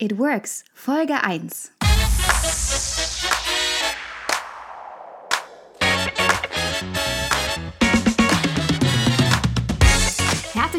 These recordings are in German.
It Works, Folge 1.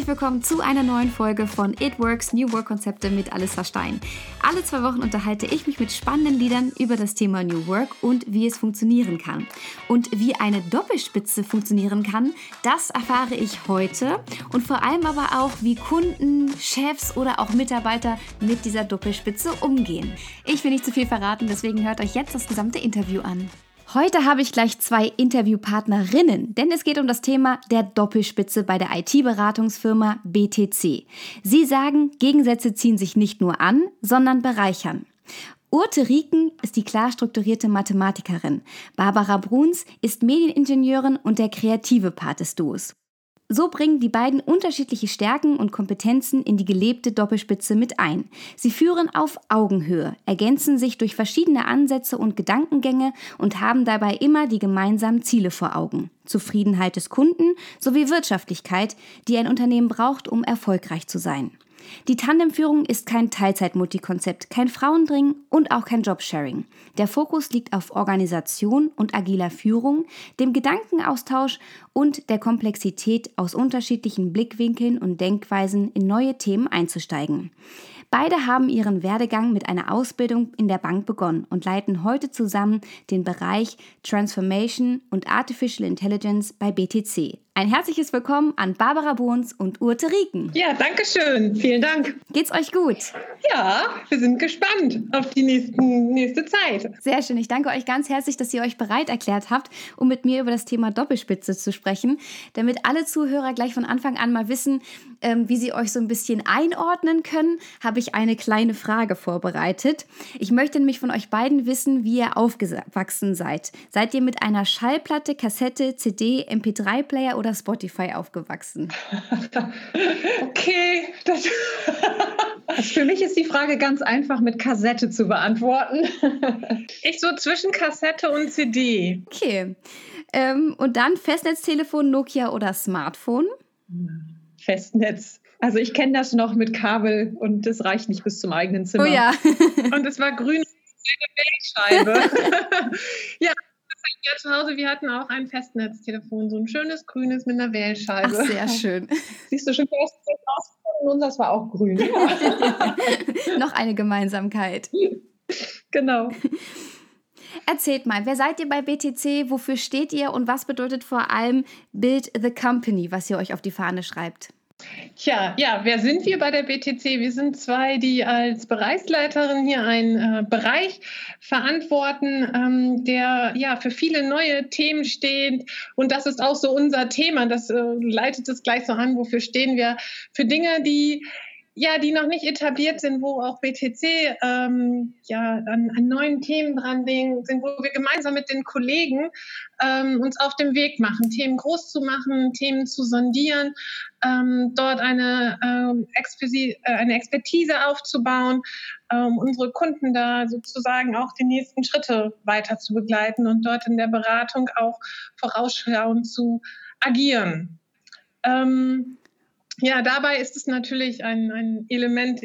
Herzlich willkommen zu einer neuen Folge von It Works New Work Konzepte mit Alissa Stein. Alle zwei Wochen unterhalte ich mich mit spannenden Liedern über das Thema New Work und wie es funktionieren kann. Und wie eine Doppelspitze funktionieren kann, das erfahre ich heute und vor allem aber auch, wie Kunden, Chefs oder auch Mitarbeiter mit dieser Doppelspitze umgehen. Ich will nicht zu viel verraten, deswegen hört euch jetzt das gesamte Interview an. Heute habe ich gleich zwei Interviewpartnerinnen, denn es geht um das Thema der Doppelspitze bei der IT-Beratungsfirma BTC. Sie sagen, Gegensätze ziehen sich nicht nur an, sondern bereichern. Urte Rieken ist die klar strukturierte Mathematikerin. Barbara Bruns ist Medieningenieurin und der kreative Part des Duos. So bringen die beiden unterschiedliche Stärken und Kompetenzen in die gelebte Doppelspitze mit ein. Sie führen auf Augenhöhe, ergänzen sich durch verschiedene Ansätze und Gedankengänge und haben dabei immer die gemeinsamen Ziele vor Augen. Zufriedenheit des Kunden sowie Wirtschaftlichkeit, die ein Unternehmen braucht, um erfolgreich zu sein. Die Tandemführung ist kein Teilzeit-Multikonzept, kein Frauendring und auch kein Jobsharing. Der Fokus liegt auf Organisation und agiler Führung, dem Gedankenaustausch und der Komplexität aus unterschiedlichen Blickwinkeln und Denkweisen in neue Themen einzusteigen. Beide haben ihren Werdegang mit einer Ausbildung in der Bank begonnen und leiten heute zusammen den Bereich Transformation und Artificial Intelligence bei BTC. Ein herzliches Willkommen an Barbara Bohns und Urte Rieken. Ja, danke schön. Vielen Dank. Geht's euch gut? Ja, wir sind gespannt auf die nächsten, nächste Zeit. Sehr schön. Ich danke euch ganz herzlich, dass ihr euch bereit erklärt habt, um mit mir über das Thema Doppelspitze zu sprechen, damit alle Zuhörer gleich von Anfang an mal wissen, ähm, wie sie euch so ein bisschen einordnen können, habe ich eine kleine Frage vorbereitet. Ich möchte nämlich von euch beiden wissen, wie ihr aufgewachsen seid. Seid ihr mit einer Schallplatte, Kassette, CD, MP3-Player oder oder Spotify aufgewachsen? okay, das für mich ist die Frage ganz einfach mit Kassette zu beantworten. ich so zwischen Kassette und CD. Okay. Ähm, und dann Festnetztelefon, Nokia oder Smartphone? Festnetz. Also ich kenne das noch mit Kabel und das reicht nicht bis zum eigenen Zimmer. Oh ja. und es war grün eine Wählscheibe. ja, ja zu Hause, wir hatten auch ein Festnetztelefon, so ein schönes grünes mit einer Wählscheibe. Ach, sehr schön. Siehst du schon das war auch grün. Noch eine Gemeinsamkeit. Genau. Erzählt mal, wer seid ihr bei BTC? Wofür steht ihr und was bedeutet vor allem Build the Company, was ihr euch auf die Fahne schreibt? Tja, ja, wer sind wir bei der BTC? Wir sind zwei, die als Bereichsleiterin hier einen äh, Bereich verantworten, ähm, der ja für viele neue Themen steht. Und das ist auch so unser Thema. Das äh, leitet es gleich so an. Wofür stehen wir? Für Dinge, die ja, die noch nicht etabliert sind, wo auch BTC ähm, ja an, an, neuen Themen dran sind, wo wir gemeinsam mit den Kollegen ähm, uns auf dem Weg machen, Themen groß zu machen, Themen zu sondieren, ähm, dort eine, ähm, äh, eine Expertise aufzubauen, ähm, unsere Kunden da sozusagen auch die nächsten Schritte weiter zu begleiten und dort in der Beratung auch vorausschauend zu agieren. Ähm, ja, dabei ist es natürlich ein, ein Element,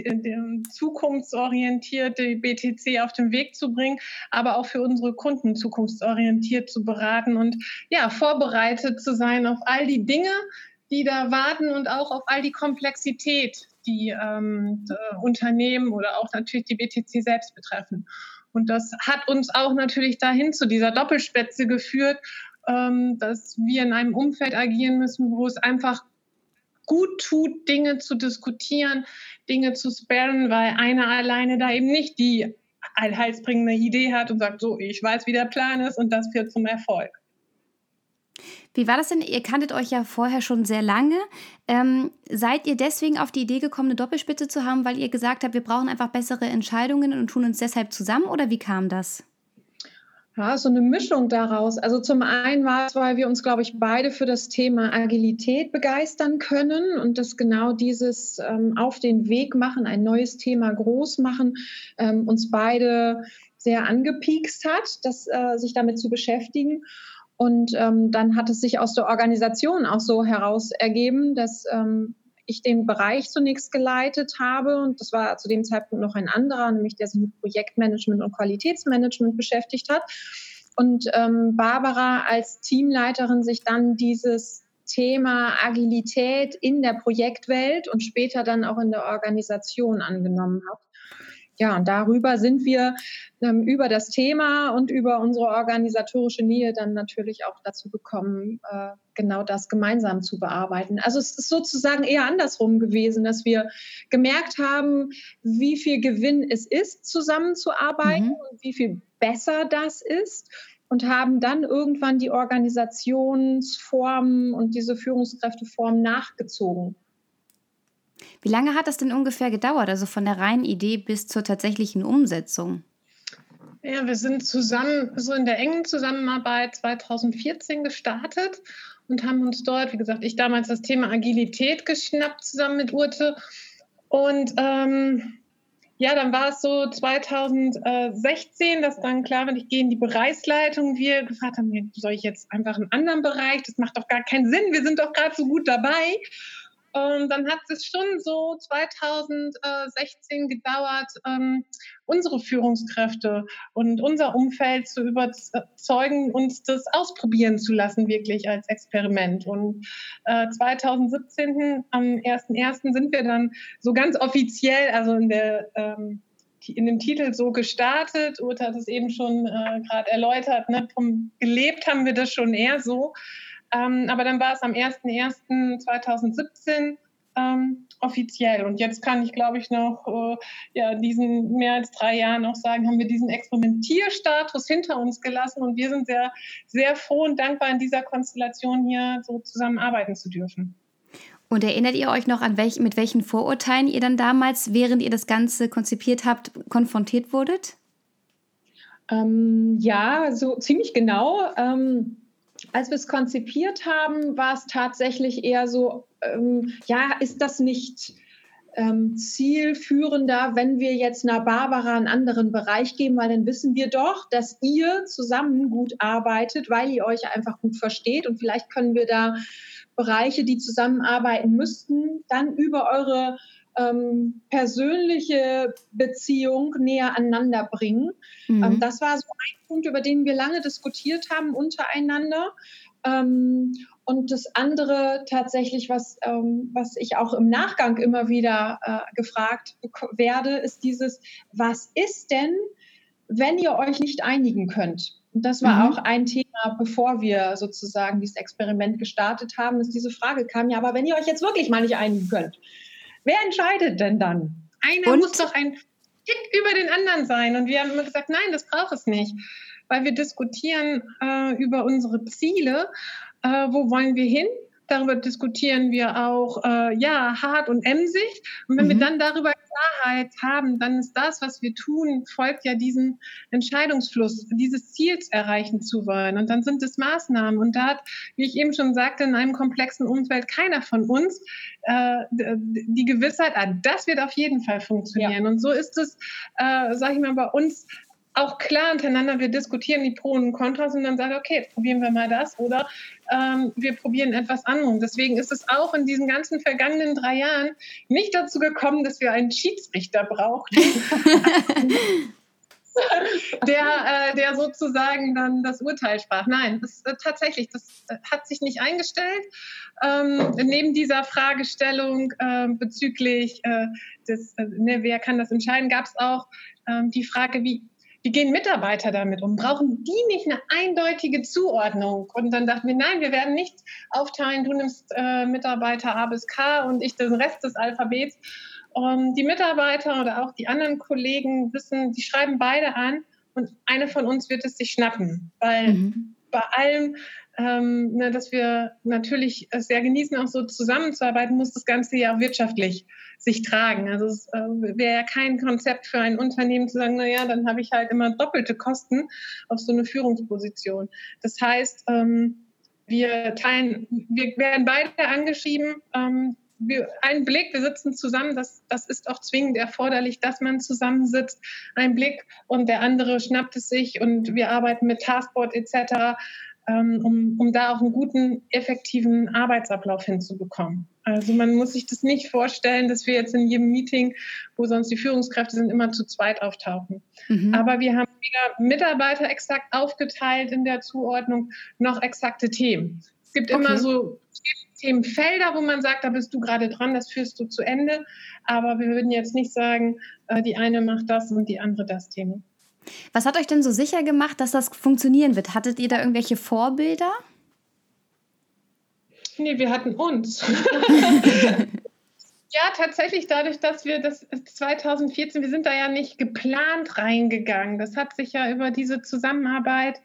zukunftsorientiert die BTC auf den Weg zu bringen, aber auch für unsere Kunden zukunftsorientiert zu beraten und ja, vorbereitet zu sein auf all die Dinge, die da warten und auch auf all die Komplexität, die ähm, Unternehmen oder auch natürlich die BTC selbst betreffen. Und das hat uns auch natürlich dahin zu dieser Doppelspitze geführt, ähm, dass wir in einem Umfeld agieren müssen, wo es einfach gut tut, Dinge zu diskutieren, Dinge zu sperren, weil einer alleine da eben nicht die allheilsbringende Idee hat und sagt, so, ich weiß, wie der Plan ist und das führt zum Erfolg. Wie war das denn? Ihr kanntet euch ja vorher schon sehr lange. Ähm, seid ihr deswegen auf die Idee gekommen, eine Doppelspitze zu haben, weil ihr gesagt habt, wir brauchen einfach bessere Entscheidungen und tun uns deshalb zusammen? Oder wie kam das? Ja, so eine Mischung daraus. Also zum einen war es, weil wir uns, glaube ich, beide für das Thema Agilität begeistern können und das genau dieses ähm, auf den Weg machen, ein neues Thema groß machen, ähm, uns beide sehr angepiekst hat, das, äh, sich damit zu beschäftigen. Und ähm, dann hat es sich aus der Organisation auch so heraus ergeben, dass ähm, ich den Bereich zunächst geleitet habe. Und das war zu dem Zeitpunkt noch ein anderer, nämlich der sich mit Projektmanagement und Qualitätsmanagement beschäftigt hat. Und ähm, Barbara als Teamleiterin sich dann dieses Thema Agilität in der Projektwelt und später dann auch in der Organisation angenommen hat. Ja, und darüber sind wir ähm, über das Thema und über unsere organisatorische Nähe dann natürlich auch dazu gekommen, äh, genau das gemeinsam zu bearbeiten. Also es ist sozusagen eher andersrum gewesen, dass wir gemerkt haben, wie viel Gewinn es ist, zusammenzuarbeiten mhm. und wie viel besser das ist und haben dann irgendwann die Organisationsformen und diese Führungskräfteformen nachgezogen. Wie lange hat das denn ungefähr gedauert, also von der reinen Idee bis zur tatsächlichen Umsetzung? Ja, wir sind zusammen, so in der engen Zusammenarbeit 2014 gestartet und haben uns dort, wie gesagt, ich damals das Thema Agilität geschnappt zusammen mit Urte. Und ähm, ja, dann war es so 2016, dass dann klar war, ich gehe in die Bereichsleitung. Wir gefragt haben, soll ich jetzt einfach einen anderen Bereich? Das macht doch gar keinen Sinn. Wir sind doch gerade so gut dabei. Und dann hat es schon so 2016 gedauert, ähm, unsere Führungskräfte und unser Umfeld zu überzeugen, uns das ausprobieren zu lassen, wirklich als Experiment. Und äh, 2017, am 1.1. sind wir dann so ganz offiziell, also in der ähm, in dem Titel so gestartet. Uta hat es eben schon äh, gerade erläutert. Ne? Gelebt haben wir das schon eher so. Ähm, aber dann war es am 01.01.2017 ähm, offiziell. Und jetzt kann ich, glaube ich, noch äh, ja, diesen mehr als drei Jahren auch sagen, haben wir diesen Experimentierstatus hinter uns gelassen und wir sind sehr, sehr froh und dankbar, in dieser Konstellation hier so zusammenarbeiten zu dürfen. Und erinnert ihr euch noch an welch, mit welchen Vorurteilen ihr dann damals, während ihr das Ganze konzipiert habt, konfrontiert wurdet? Ähm, ja, so ziemlich genau. Ähm, als wir es konzipiert haben, war es tatsächlich eher so, ähm, ja, ist das nicht ähm, zielführender, wenn wir jetzt einer Barbara einen anderen Bereich geben, weil dann wissen wir doch, dass ihr zusammen gut arbeitet, weil ihr euch einfach gut versteht und vielleicht können wir da Bereiche, die zusammenarbeiten müssten, dann über eure ähm, persönliche Beziehung näher aneinander bringen. Mhm. Ähm, das war so ein Punkt, über den wir lange diskutiert haben untereinander. Ähm, und das andere tatsächlich, was, ähm, was ich auch im Nachgang immer wieder äh, gefragt werde, ist dieses, was ist denn, wenn ihr euch nicht einigen könnt? Und das war mhm. auch ein Thema, bevor wir sozusagen dieses Experiment gestartet haben, dass diese Frage kam, ja, aber wenn ihr euch jetzt wirklich mal nicht einigen könnt, Wer entscheidet denn dann? Einer und? muss doch ein Tick über den anderen sein. Und wir haben immer gesagt, nein, das braucht es nicht. Weil wir diskutieren äh, über unsere Ziele. Äh, wo wollen wir hin? Darüber diskutieren wir auch, äh, ja, hart und emsig. Und wenn mhm. wir dann darüber Klarheit haben, dann ist das, was wir tun, folgt ja diesem Entscheidungsfluss, dieses Ziels erreichen zu wollen. Und dann sind es Maßnahmen. Und da hat, wie ich eben schon sagte, in einem komplexen Umfeld keiner von uns äh, die Gewissheit, ah, das wird auf jeden Fall funktionieren. Ja. Und so ist es, äh, sage ich mal, bei uns auch klar untereinander, wir diskutieren die Pro und Kontras und dann sagen, okay, jetzt probieren wir mal das oder ähm, wir probieren etwas anderes. Deswegen ist es auch in diesen ganzen vergangenen drei Jahren nicht dazu gekommen, dass wir einen Schiedsrichter brauchten. der, äh, der sozusagen dann das Urteil sprach. Nein, das, äh, tatsächlich, das äh, hat sich nicht eingestellt. Ähm, neben dieser Fragestellung äh, bezüglich äh, des, äh, ne, wer kann das entscheiden, gab es auch ähm, die Frage, wie, wie gehen Mitarbeiter damit um? Brauchen die nicht eine eindeutige Zuordnung? Und dann dachten wir, nein, wir werden nicht aufteilen, du nimmst äh, Mitarbeiter A bis K und ich den Rest des Alphabets. Um, die Mitarbeiter oder auch die anderen Kollegen wissen, die schreiben beide an und eine von uns wird es sich schnappen, weil mhm. bei allem ähm, ne, dass wir natürlich sehr genießen, auch so zusammenzuarbeiten, muss das Ganze ja auch wirtschaftlich sich tragen. Also es äh, wäre ja kein Konzept für ein Unternehmen zu sagen, naja, dann habe ich halt immer doppelte Kosten auf so eine Führungsposition. Das heißt, ähm, wir teilen, wir werden beide angeschrieben, ähm, wir, ein Blick, wir sitzen zusammen, das, das ist auch zwingend erforderlich, dass man zusammensitzt. Ein Blick und der andere schnappt es sich und wir arbeiten mit Taskboard etc. Ähm, um, um da auch einen guten, effektiven Arbeitsablauf hinzubekommen. Also man muss sich das nicht vorstellen, dass wir jetzt in jedem Meeting, wo sonst die Führungskräfte sind, immer zu zweit auftauchen. Mhm. Aber wir haben weder Mitarbeiter exakt aufgeteilt in der Zuordnung, noch exakte Themen. Es gibt okay. immer so Themenfelder, wo man sagt, da bist du gerade dran, das führst du zu Ende. Aber wir würden jetzt nicht sagen, äh, die eine macht das und die andere das Thema. Was hat euch denn so sicher gemacht, dass das funktionieren wird? Hattet ihr da irgendwelche Vorbilder? Nee, wir hatten uns. ja, tatsächlich dadurch, dass wir das 2014, wir sind da ja nicht geplant reingegangen. Das hat sich ja über diese Zusammenarbeit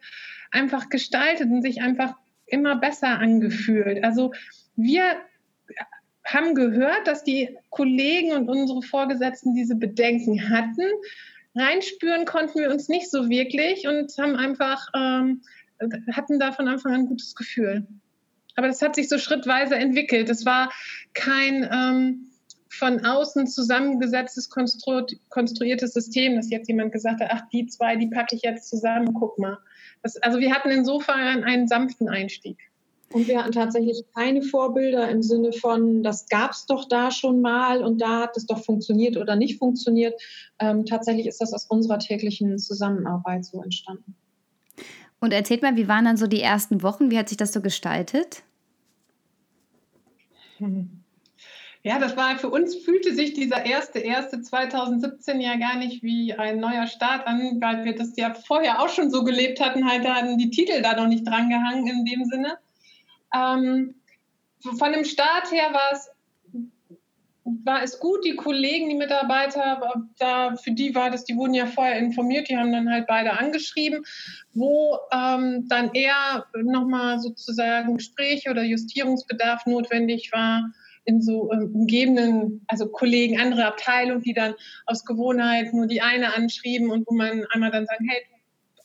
einfach gestaltet und sich einfach immer besser angefühlt. Also wir haben gehört, dass die Kollegen und unsere Vorgesetzten diese Bedenken hatten. Reinspüren konnten wir uns nicht so wirklich und haben einfach ähm, hatten da von Anfang an ein gutes Gefühl. Aber das hat sich so schrittweise entwickelt. Es war kein ähm, von außen zusammengesetztes, konstru konstruiertes System, dass jetzt jemand gesagt hat, ach, die zwei, die packe ich jetzt zusammen, guck mal. Das, also wir hatten insofern einen sanften Einstieg. Und wir hatten tatsächlich keine Vorbilder im Sinne von, das gab es doch da schon mal und da hat es doch funktioniert oder nicht funktioniert. Ähm, tatsächlich ist das aus unserer täglichen Zusammenarbeit so entstanden. Und erzählt mal, wie waren dann so die ersten Wochen? Wie hat sich das so gestaltet? Ja, das war für uns fühlte sich dieser erste erste 2017 ja gar nicht wie ein neuer Start an, weil wir das ja vorher auch schon so gelebt hatten, halt da hatten die Titel da noch nicht dran gehangen in dem Sinne. Ähm, von dem Start her war es war es gut, die Kollegen, die Mitarbeiter, da, für die war das, die wurden ja vorher informiert, die haben dann halt beide angeschrieben, wo ähm, dann eher nochmal sozusagen Gespräche oder Justierungsbedarf notwendig war in so ähm, umgebenden, also Kollegen, andere Abteilungen, die dann aus Gewohnheit nur die eine anschrieben und wo man einmal dann sagt, hey,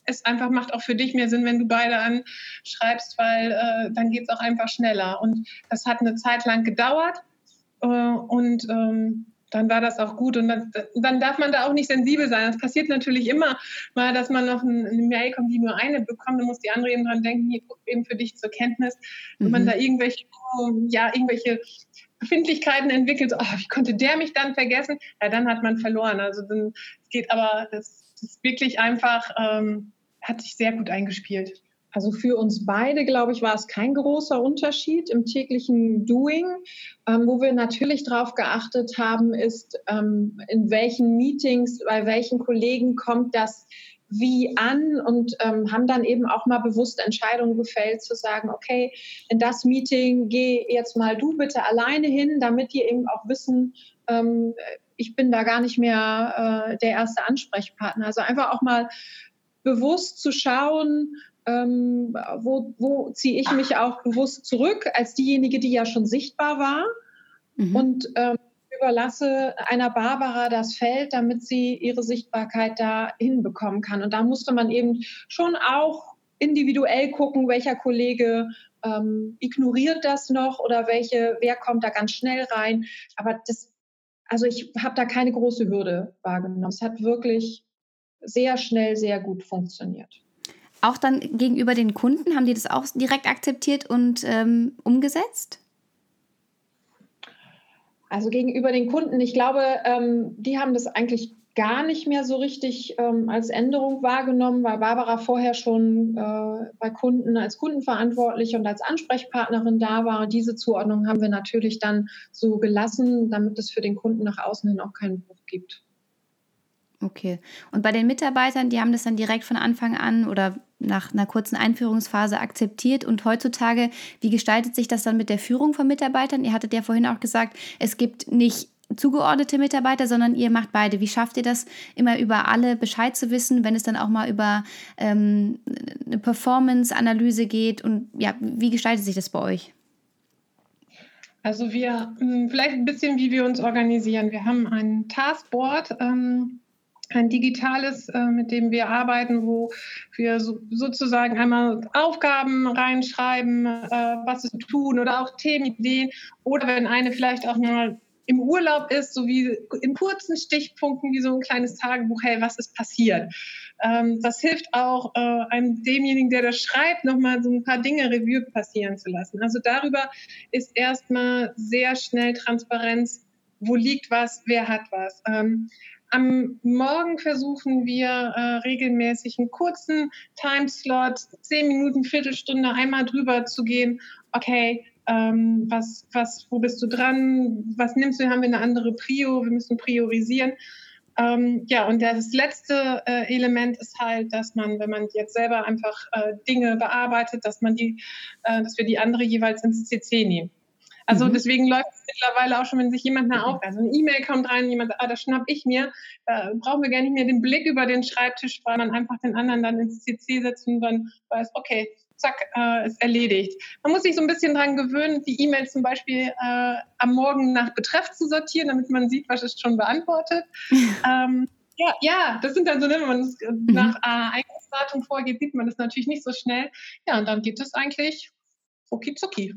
es einfach macht auch für dich mehr Sinn, wenn du beide anschreibst, weil äh, dann geht es auch einfach schneller. Und das hat eine Zeit lang gedauert äh, und ähm, dann war das auch gut. Und dann, dann, darf man da auch nicht sensibel sein. Das passiert natürlich immer mal, dass man noch eine Mail kommt, die nur eine bekommt. Dann muss die andere eben dran denken, hier eben für dich zur Kenntnis. Mhm. Wenn man da irgendwelche, ja, irgendwelche Befindlichkeiten entwickelt, oh, wie konnte der mich dann vergessen? Ja, dann hat man verloren. Also dann geht aber, das ist wirklich einfach, ähm, hat sich sehr gut eingespielt. Also für uns beide, glaube ich, war es kein großer Unterschied im täglichen Doing. Ähm, wo wir natürlich darauf geachtet haben, ist, ähm, in welchen Meetings, bei welchen Kollegen kommt das wie an und ähm, haben dann eben auch mal bewusst Entscheidungen gefällt, zu sagen, okay, in das Meeting geh jetzt mal du bitte alleine hin, damit die eben auch wissen, ähm, ich bin da gar nicht mehr äh, der erste Ansprechpartner. Also einfach auch mal bewusst zu schauen, ähm, wo, wo ziehe ich mich auch bewusst zurück als diejenige, die ja schon sichtbar war mhm. und ähm, überlasse einer Barbara das Feld, damit sie ihre Sichtbarkeit da hinbekommen kann. Und da musste man eben schon auch individuell gucken, welcher Kollege ähm, ignoriert das noch oder welche, wer kommt da ganz schnell rein. Aber das, also ich habe da keine große Hürde wahrgenommen. Es hat wirklich sehr schnell, sehr gut funktioniert. Auch dann gegenüber den Kunden, haben die das auch direkt akzeptiert und ähm, umgesetzt? Also gegenüber den Kunden, ich glaube, ähm, die haben das eigentlich gar nicht mehr so richtig ähm, als Änderung wahrgenommen, weil Barbara vorher schon äh, bei Kunden als Kundenverantwortliche und als Ansprechpartnerin da war. Diese Zuordnung haben wir natürlich dann so gelassen, damit es für den Kunden nach außen hin auch keinen Bruch gibt. Okay. Und bei den Mitarbeitern, die haben das dann direkt von Anfang an oder nach einer kurzen Einführungsphase akzeptiert. Und heutzutage, wie gestaltet sich das dann mit der Führung von Mitarbeitern? Ihr hattet ja vorhin auch gesagt, es gibt nicht zugeordnete Mitarbeiter, sondern ihr macht beide. Wie schafft ihr das, immer über alle Bescheid zu wissen, wenn es dann auch mal über ähm, eine Performance-Analyse geht? Und ja, wie gestaltet sich das bei euch? Also wir, hm, vielleicht ein bisschen, wie wir uns organisieren. Wir haben ein Taskboard, ähm, ein digitales, äh, mit dem wir arbeiten, wo wir so, sozusagen einmal Aufgaben reinschreiben, äh, was zu tun oder auch Themenideen oder wenn eine vielleicht auch mal im Urlaub ist, so wie in kurzen Stichpunkten, wie so ein kleines Tagebuch, hey, was ist passiert? Ähm, das hilft auch äh, einem demjenigen, der das schreibt, nochmal so ein paar Dinge Revue passieren zu lassen. Also darüber ist erstmal sehr schnell Transparenz, wo liegt was, wer hat was. Ähm, am Morgen versuchen wir äh, regelmäßig einen kurzen Timeslot, zehn Minuten, Viertelstunde einmal drüber zu gehen. Okay, ähm, was, was, wo bist du dran? Was nimmst du? Haben wir eine andere Prio? Wir müssen priorisieren. Ähm, ja, und das letzte äh, Element ist halt, dass man, wenn man jetzt selber einfach äh, Dinge bearbeitet, dass man die, äh, dass wir die andere jeweils ins CC nehmen. Also mhm. deswegen läuft es mittlerweile auch schon, wenn sich jemand eine Aufgabe, also eine E-Mail kommt rein, jemand sagt, ah, das schnapp ich mir, da brauchen wir gar nicht mehr den Blick über den Schreibtisch, weil man einfach den anderen dann ins CC setzt und dann weiß, okay, zack, äh, ist erledigt. Man muss sich so ein bisschen daran gewöhnen, die E-Mails zum Beispiel äh, am Morgen nach Betreff zu sortieren, damit man sieht, was ist schon beantwortet. ähm, ja, ja, das sind dann so, ne, wenn man es mhm. nach äh, Eingangsdatum vorgeht, sieht man das natürlich nicht so schnell. Ja, und dann geht es eigentlich rucki.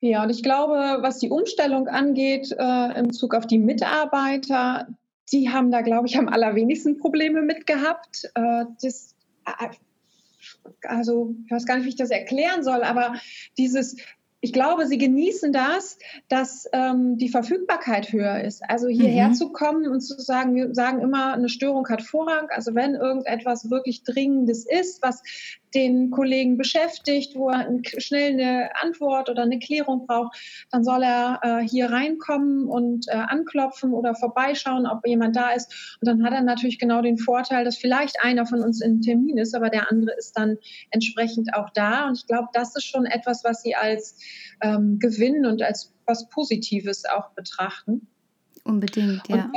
Ja, und ich glaube, was die Umstellung angeht, äh, im Zug auf die Mitarbeiter, die haben da, glaube ich, am allerwenigsten Probleme mit gehabt. Äh, das, äh, also, ich weiß gar nicht, wie ich das erklären soll, aber dieses ich glaube, sie genießen das, dass ähm, die Verfügbarkeit höher ist. Also hierher mhm. zu kommen und zu sagen, wir sagen immer, eine Störung hat Vorrang. Also wenn irgendetwas wirklich Dringendes ist, was den Kollegen beschäftigt, wo er schnell eine Antwort oder eine Klärung braucht, dann soll er äh, hier reinkommen und äh, anklopfen oder vorbeischauen, ob jemand da ist. Und dann hat er natürlich genau den Vorteil, dass vielleicht einer von uns in Termin ist, aber der andere ist dann entsprechend auch da. Und ich glaube, das ist schon etwas, was Sie als ähm, Gewinn und als was Positives auch betrachten. Unbedingt, ja. Und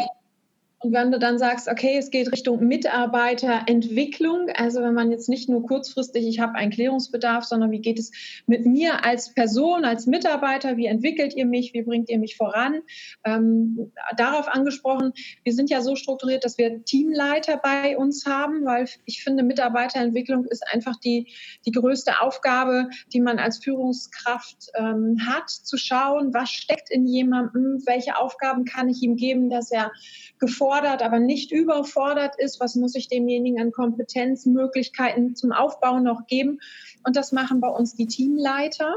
und wenn du dann sagst, okay, es geht Richtung Mitarbeiterentwicklung, also wenn man jetzt nicht nur kurzfristig, ich habe einen Klärungsbedarf, sondern wie geht es mit mir als Person, als Mitarbeiter, wie entwickelt ihr mich, wie bringt ihr mich voran? Ähm, darauf angesprochen, wir sind ja so strukturiert, dass wir Teamleiter bei uns haben, weil ich finde, Mitarbeiterentwicklung ist einfach die, die größte Aufgabe, die man als Führungskraft ähm, hat, zu schauen, was steckt in jemandem, welche Aufgaben kann ich ihm geben, dass er gefordert, aber nicht überfordert ist. Was muss ich demjenigen an Kompetenzmöglichkeiten zum Aufbau noch geben? Und das machen bei uns die Teamleiter.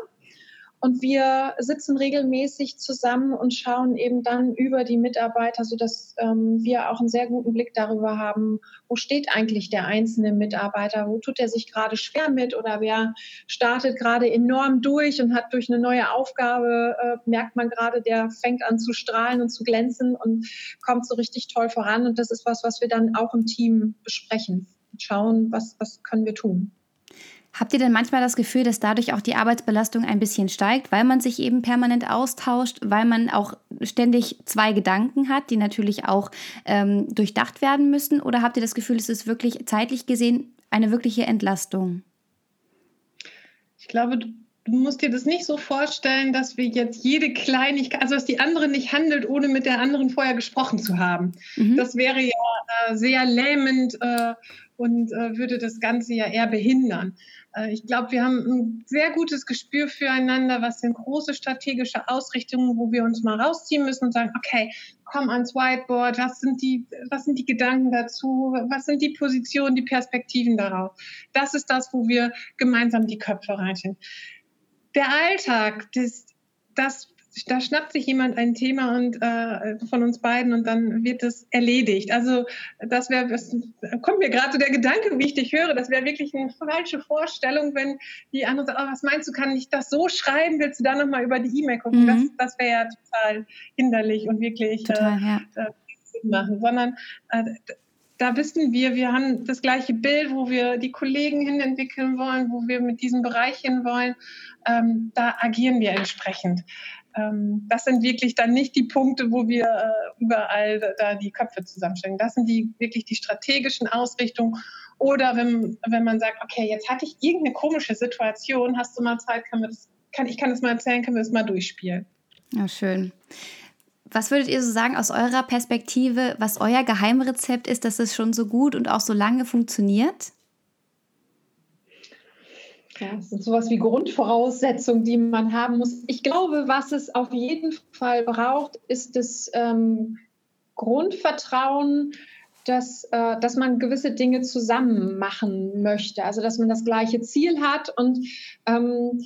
Und wir sitzen regelmäßig zusammen und schauen eben dann über die Mitarbeiter, sodass ähm, wir auch einen sehr guten Blick darüber haben, wo steht eigentlich der einzelne Mitarbeiter, wo tut er sich gerade schwer mit oder wer startet gerade enorm durch und hat durch eine neue Aufgabe, äh, merkt man gerade, der fängt an zu strahlen und zu glänzen und kommt so richtig toll voran. Und das ist was, was wir dann auch im Team besprechen. Schauen, was, was können wir tun. Habt ihr denn manchmal das Gefühl, dass dadurch auch die Arbeitsbelastung ein bisschen steigt, weil man sich eben permanent austauscht, weil man auch ständig zwei Gedanken hat, die natürlich auch ähm, durchdacht werden müssen? Oder habt ihr das Gefühl, es ist wirklich zeitlich gesehen eine wirkliche Entlastung? Ich glaube, du musst dir das nicht so vorstellen, dass wir jetzt jede Kleinigkeit, also dass die andere nicht handelt, ohne mit der anderen vorher gesprochen zu haben. Mhm. Das wäre ja äh, sehr lähmend äh, und äh, würde das Ganze ja eher behindern. Äh, ich glaube, wir haben ein sehr gutes Gespür füreinander, was sind große strategische Ausrichtungen, wo wir uns mal rausziehen müssen und sagen, okay, komm ans Whiteboard, was sind die, was sind die Gedanken dazu, was sind die Positionen, die Perspektiven darauf. Das ist das, wo wir gemeinsam die Köpfe reichen. Der Alltag, das, das da schnappt sich jemand ein Thema und äh, von uns beiden und dann wird es erledigt. Also das wäre, kommt mir gerade so der Gedanke, wie ich dich höre, das wäre wirklich eine falsche Vorstellung, wenn die andere sagt, oh, was meinst du, kann ich das so schreiben? Willst du da nochmal über die E-Mail gucken? Mhm. Das, das wäre ja total hinderlich und wirklich total, äh, ja. äh, machen, sondern äh, da wissen wir, wir haben das gleiche Bild, wo wir die Kollegen hin entwickeln wollen, wo wir mit diesem Bereich hin wollen. Ähm, da agieren wir entsprechend ähm, das sind wirklich dann nicht die Punkte, wo wir äh, überall da die Köpfe zusammenstecken. Das sind die wirklich die strategischen Ausrichtungen. Oder wenn, wenn man sagt, okay, jetzt hatte ich irgendeine komische Situation, hast du mal Zeit, kann wir das, kann, ich kann das mal erzählen, können wir das mal durchspielen. Ja, schön. Was würdet ihr so sagen aus eurer Perspektive, was euer Geheimrezept ist, dass es schon so gut und auch so lange funktioniert? Ja, das sind sowas wie Grundvoraussetzungen, die man haben muss. Ich glaube, was es auf jeden Fall braucht, ist das ähm, Grundvertrauen, dass, äh, dass man gewisse Dinge zusammen machen möchte, also dass man das gleiche Ziel hat. Und ähm,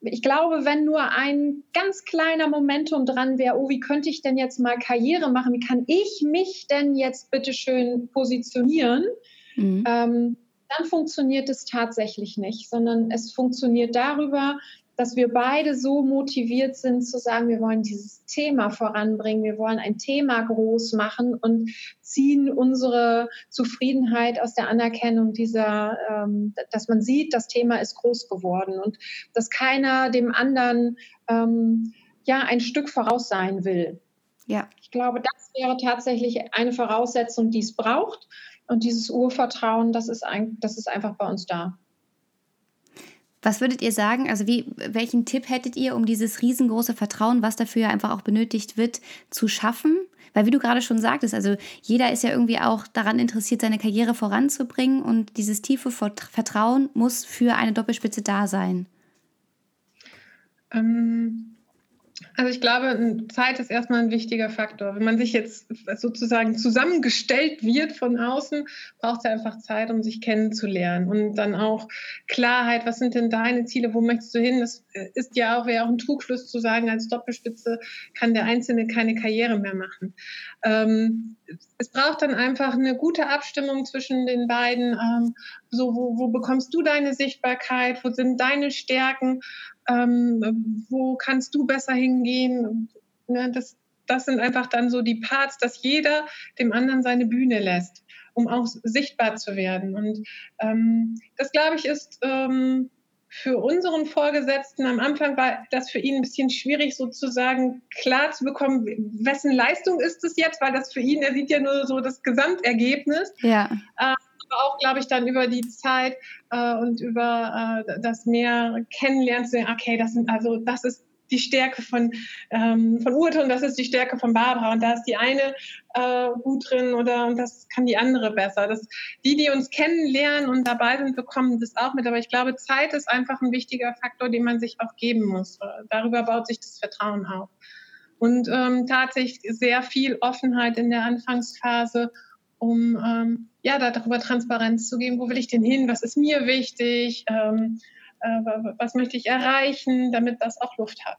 ich glaube, wenn nur ein ganz kleiner Momentum dran wäre, oh, wie könnte ich denn jetzt mal Karriere machen? Wie kann ich mich denn jetzt bitte schön positionieren? Mhm. Ähm, dann funktioniert es tatsächlich nicht, sondern es funktioniert darüber, dass wir beide so motiviert sind zu sagen, wir wollen dieses Thema voranbringen, wir wollen ein Thema groß machen und ziehen unsere Zufriedenheit aus der Anerkennung dieser, ähm, dass man sieht, das Thema ist groß geworden und dass keiner dem anderen ähm, ja ein Stück voraus sein will. Ja. Ich glaube, das wäre tatsächlich eine Voraussetzung, die es braucht. Und dieses Urvertrauen, das ist, ein, das ist einfach bei uns da. Was würdet ihr sagen? Also, wie, welchen Tipp hättet ihr, um dieses riesengroße Vertrauen, was dafür ja einfach auch benötigt wird, zu schaffen? Weil, wie du gerade schon sagtest, also jeder ist ja irgendwie auch daran interessiert, seine Karriere voranzubringen und dieses tiefe Vertrauen muss für eine Doppelspitze da sein. Ähm, also ich glaube, Zeit ist erstmal ein wichtiger Faktor. Wenn man sich jetzt sozusagen zusammengestellt wird von außen, braucht es einfach Zeit, um sich kennenzulernen und dann auch Klarheit, was sind denn deine Ziele, wo möchtest du hin? Das ist ja auch, auch ein Trugschluss zu sagen, als Doppelspitze kann der Einzelne keine Karriere mehr machen. Ähm, es braucht dann einfach eine gute Abstimmung zwischen den beiden. Ähm, so, wo, wo bekommst du deine Sichtbarkeit? Wo sind deine Stärken? Ähm, wo kannst du besser hingehen? Ne, das, das sind einfach dann so die Parts, dass jeder dem anderen seine Bühne lässt, um auch sichtbar zu werden. Und ähm, das, glaube ich, ist ähm, für unseren Vorgesetzten am Anfang war das für ihn ein bisschen schwierig, sozusagen klar zu bekommen, wessen Leistung ist es jetzt, weil das für ihn, er sieht ja nur so das Gesamtergebnis. Ja. Äh, aber auch, glaube ich, dann über die Zeit äh, und über äh, das mehr kennenlernen zu sehen, okay, das sind also, das ist die Stärke von, ähm, von Urte und das ist die Stärke von Barbara und da ist die eine äh, gut drin oder und das kann die andere besser. Das, die, die uns kennenlernen und dabei sind, bekommen das auch mit. Aber ich glaube, Zeit ist einfach ein wichtiger Faktor, den man sich auch geben muss. Darüber baut sich das Vertrauen auf. Und ähm, tatsächlich sehr viel Offenheit in der Anfangsphase um ähm, ja darüber Transparenz zu geben, wo will ich denn hin, was ist mir wichtig, ähm, äh, was möchte ich erreichen, damit das auch Luft hat.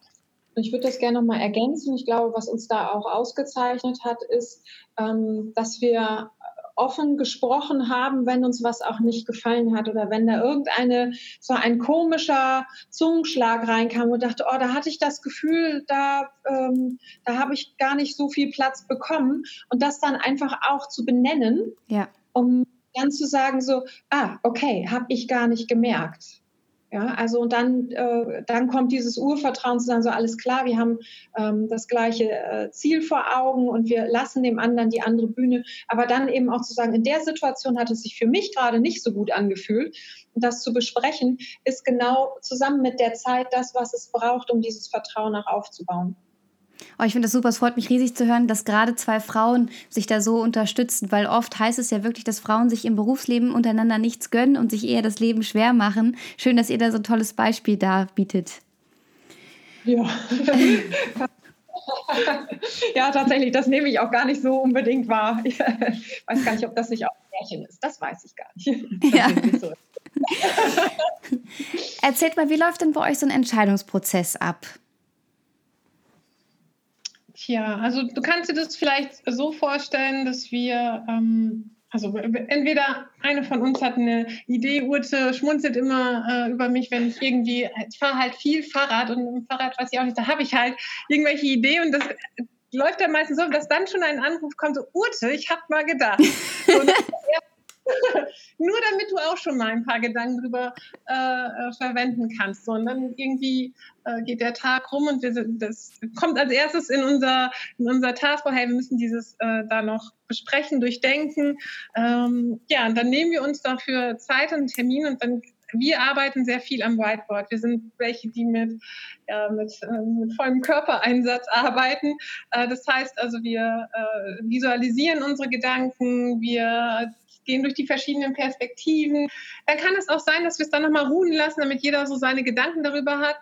Ich würde das gerne nochmal ergänzen. Ich glaube, was uns da auch ausgezeichnet hat, ist, ähm, dass wir offen gesprochen haben, wenn uns was auch nicht gefallen hat oder wenn da irgendeine so ein komischer Zungenschlag reinkam und dachte, oh, da hatte ich das Gefühl, da, ähm, da habe ich gar nicht so viel Platz bekommen und das dann einfach auch zu benennen, ja. um dann zu sagen so, ah, okay, habe ich gar nicht gemerkt. Ja, also und dann, äh, dann kommt dieses Urvertrauen zu sagen, so alles klar, wir haben ähm, das gleiche äh, Ziel vor Augen und wir lassen dem anderen die andere Bühne. Aber dann eben auch zu sagen, in der Situation hat es sich für mich gerade nicht so gut angefühlt. Und das zu besprechen, ist genau zusammen mit der Zeit das, was es braucht, um dieses Vertrauen auch aufzubauen. Oh, ich finde das super. Es freut mich riesig zu hören, dass gerade zwei Frauen sich da so unterstützen, weil oft heißt es ja wirklich, dass Frauen sich im Berufsleben untereinander nichts gönnen und sich eher das Leben schwer machen. Schön, dass ihr da so ein tolles Beispiel da bietet. Ja. ja, tatsächlich, das nehme ich auch gar nicht so unbedingt wahr. Ich weiß gar nicht, ob das nicht auch ein Märchen ist. Das weiß ich gar nicht. Ja. So. Erzählt mal, wie läuft denn bei euch so ein Entscheidungsprozess ab? Tja, also du kannst dir das vielleicht so vorstellen, dass wir, ähm, also entweder eine von uns hat eine Idee, Urte schmunzelt immer äh, über mich, wenn ich irgendwie, ich fahre halt viel Fahrrad und im Fahrrad weiß ich auch nicht, da habe ich halt irgendwelche Ideen und das läuft dann meistens so, dass dann schon ein Anruf kommt, so Urte, ich habe mal gedacht. Und Nur damit du auch schon mal ein paar Gedanken drüber äh, äh, verwenden kannst. So, und dann irgendwie äh, geht der Tag rum und wir, das kommt als erstes in unser, in unser Taskforce, hey, wir müssen dieses äh, da noch besprechen, durchdenken. Ähm, ja, und dann nehmen wir uns dafür Zeit und Termin und dann wir arbeiten sehr viel am Whiteboard. Wir sind welche, die mit, ja, mit, äh, mit vollem Körpereinsatz arbeiten. Äh, das heißt also, wir äh, visualisieren unsere Gedanken, wir gehen durch die verschiedenen Perspektiven. Dann kann es auch sein, dass wir es dann nochmal ruhen lassen, damit jeder so seine Gedanken darüber hat.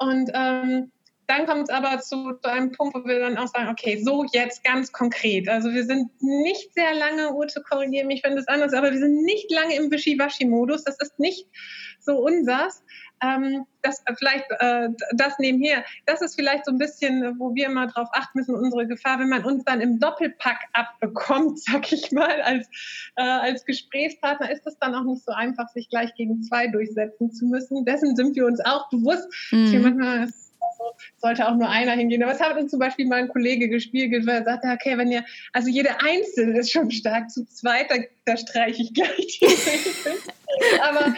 Und ähm, dann kommt es aber zu, zu, einem Punkt, wo wir dann auch sagen, okay, so jetzt ganz konkret. Also wir sind nicht sehr lange, Ute, korrigiere mich, wenn das anders ist, aber wir sind nicht lange im Wischiwaschi-Modus. Das ist nicht so unsers. Ähm, das vielleicht äh, das nebenher, das ist vielleicht so ein bisschen, wo wir immer drauf achten müssen, unsere Gefahr, wenn man uns dann im Doppelpack abbekommt, sag ich mal, als, äh, als Gesprächspartner, ist es dann auch nicht so einfach, sich gleich gegen zwei durchsetzen zu müssen. Dessen sind wir uns auch bewusst. Mhm. manchmal sollte auch nur einer hingehen. Aber es hat uns zum Beispiel mal ein Kollege gespiegelt, weil er sagte, okay, wenn ihr, also jede Einzelne ist schon stark, zu zweit, da, da streiche ich gleich die Regeln. Aber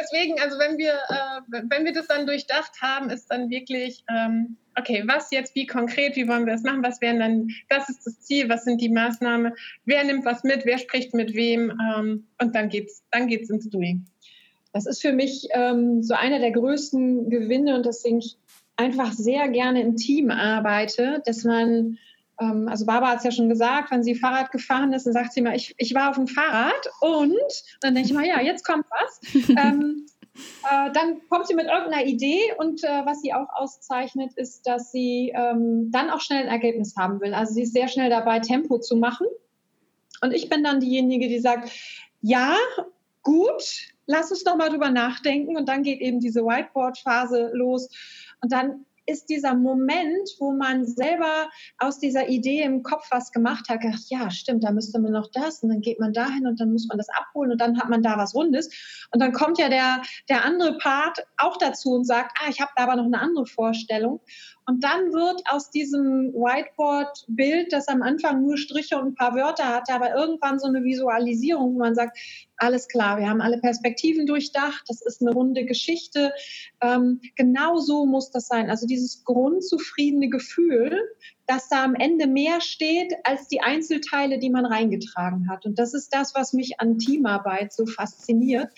deswegen, also wenn wir, äh, wenn wir das dann durchdacht haben, ist dann wirklich, ähm, okay, was jetzt, wie konkret, wie wollen wir das machen, was wären dann, das ist das Ziel, was sind die Maßnahmen, wer nimmt was mit, wer spricht mit wem ähm, und dann geht's, dann geht's ins Doing. Das ist für mich ähm, so einer der größten Gewinne und deswegen einfach sehr gerne im Team arbeite, dass man, ähm, also Barbara hat es ja schon gesagt, wenn sie Fahrrad gefahren ist, dann sagt sie mal, ich, ich war auf dem Fahrrad und, dann denke ich mal, ja, jetzt kommt was. ähm, äh, dann kommt sie mit irgendeiner Idee und äh, was sie auch auszeichnet, ist, dass sie ähm, dann auch schnell ein Ergebnis haben will. Also sie ist sehr schnell dabei, Tempo zu machen. Und ich bin dann diejenige, die sagt, ja, gut, lass uns doch mal drüber nachdenken. Und dann geht eben diese Whiteboard-Phase los. Und dann ist dieser Moment, wo man selber aus dieser Idee im Kopf was gemacht hat, gedacht, ja, stimmt, da müsste man noch das und dann geht man dahin und dann muss man das abholen und dann hat man da was Rundes. Und dann kommt ja der, der andere Part auch dazu und sagt, ah, ich habe da aber noch eine andere Vorstellung. Und dann wird aus diesem Whiteboard-Bild, das am Anfang nur Striche und ein paar Wörter hatte, aber irgendwann so eine Visualisierung, wo man sagt, alles klar, wir haben alle Perspektiven durchdacht, das ist eine runde Geschichte. Ähm, genau so muss das sein. Also dieses grundzufriedene Gefühl, dass da am Ende mehr steht als die Einzelteile, die man reingetragen hat. Und das ist das, was mich an Teamarbeit so fasziniert,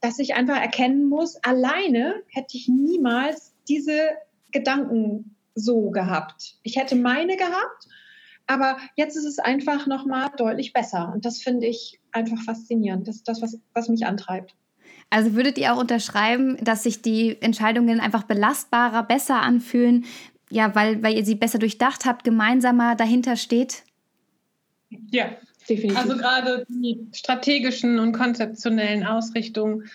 dass ich einfach erkennen muss, alleine hätte ich niemals diese Gedanken so gehabt. Ich hätte meine gehabt, aber jetzt ist es einfach nochmal deutlich besser. Und das finde ich einfach faszinierend. Das ist das, was, was mich antreibt. Also würdet ihr auch unterschreiben, dass sich die Entscheidungen einfach belastbarer, besser anfühlen, ja, weil, weil ihr sie besser durchdacht habt, gemeinsamer dahinter steht? Ja, definitiv. Also gerade die strategischen und konzeptionellen Ausrichtungen,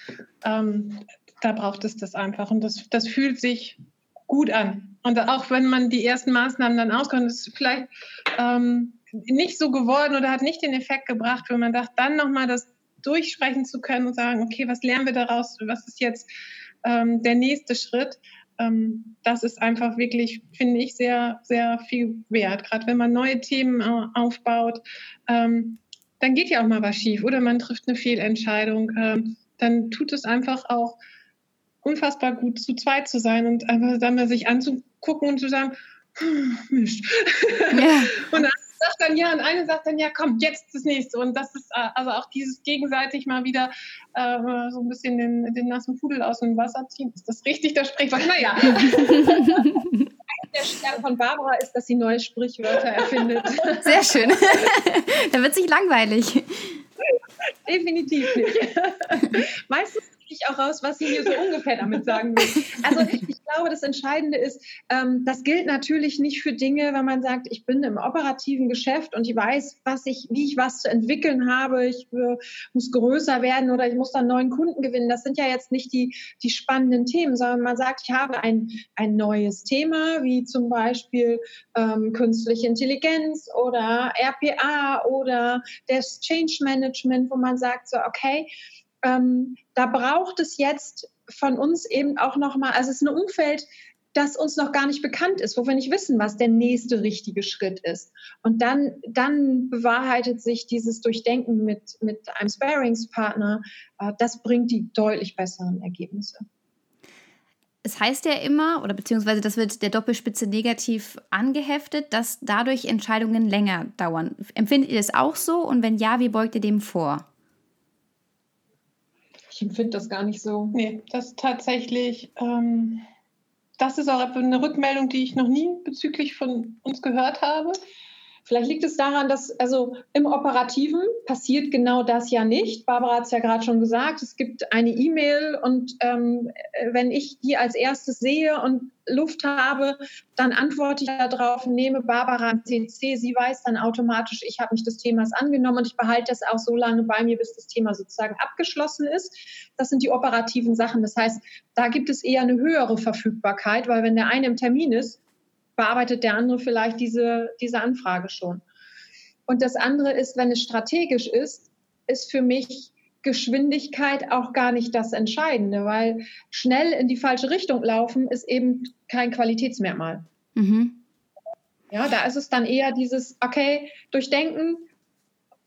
ähm, da braucht es das einfach. Und das, das fühlt sich gut an. Und auch wenn man die ersten Maßnahmen dann auskommt, ist vielleicht ähm, nicht so geworden oder hat nicht den Effekt gebracht, wenn man dachte, dann nochmal das durchsprechen zu können und sagen, okay, was lernen wir daraus? Was ist jetzt ähm, der nächste Schritt? Ähm, das ist einfach wirklich, finde ich, sehr, sehr viel wert. Gerade wenn man neue Themen aufbaut, ähm, dann geht ja auch mal was schief oder man trifft eine Fehlentscheidung. Ähm, dann tut es einfach auch unfassbar gut zu zweit zu sein und einfach dann mal sich anzugucken und zu sagen, hm, Mist. Ja. und dann sagt dann ja und eine sagt dann ja, komm, jetzt das nächste. Und das ist äh, also auch dieses gegenseitig mal wieder äh, so ein bisschen den, den nassen Pudel aus dem Wasser ziehen. Ist das richtig, das Sprichwort? Naja. der Stern von Barbara ist, dass sie neue Sprichwörter erfindet. Sehr schön. da wird sich langweilig. Definitiv nicht. Meistens ich auch raus, was sie hier so ungefähr damit sagen will. Also ich glaube, das Entscheidende ist, ähm, das gilt natürlich nicht für Dinge, wenn man sagt, ich bin im operativen Geschäft und ich weiß, was ich, wie ich was zu entwickeln habe, ich äh, muss größer werden oder ich muss dann neuen Kunden gewinnen. Das sind ja jetzt nicht die, die spannenden Themen, sondern man sagt, ich habe ein, ein neues Thema, wie zum Beispiel ähm, künstliche Intelligenz oder RPA oder das Change Management, wo man sagt, so, okay, ähm, da braucht es jetzt von uns eben auch nochmal, also es ist ein Umfeld, das uns noch gar nicht bekannt ist, wo wir nicht wissen, was der nächste richtige Schritt ist. Und dann, dann bewahrheitet sich dieses Durchdenken mit, mit einem Sparingspartner, äh, das bringt die deutlich besseren Ergebnisse. Es heißt ja immer, oder beziehungsweise das wird der Doppelspitze negativ angeheftet, dass dadurch Entscheidungen länger dauern. Empfindet ihr das auch so? Und wenn ja, wie beugt ihr dem vor? Ich empfinde das gar nicht so. Nee, das tatsächlich, ähm, das ist auch eine Rückmeldung, die ich noch nie bezüglich von uns gehört habe. Vielleicht liegt es daran, dass also im Operativen passiert genau das ja nicht. Barbara hat es ja gerade schon gesagt. Es gibt eine E-Mail und ähm, wenn ich die als erstes sehe und Luft habe, dann antworte ich darauf, nehme Barbara an CC. Sie weiß dann automatisch, ich habe mich des Themas angenommen und ich behalte das auch so lange bei mir, bis das Thema sozusagen abgeschlossen ist. Das sind die operativen Sachen. Das heißt, da gibt es eher eine höhere Verfügbarkeit, weil wenn der eine im Termin ist, bearbeitet der andere vielleicht diese, diese Anfrage schon. Und das andere ist, wenn es strategisch ist, ist für mich Geschwindigkeit auch gar nicht das Entscheidende, weil schnell in die falsche Richtung laufen ist eben kein Qualitätsmerkmal. Mhm. Ja, da ist es dann eher dieses, okay, durchdenken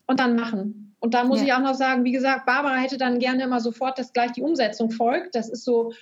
und dann machen. Und da muss ja. ich auch noch sagen, wie gesagt, Barbara hätte dann gerne immer sofort, dass gleich die Umsetzung folgt. Das ist so,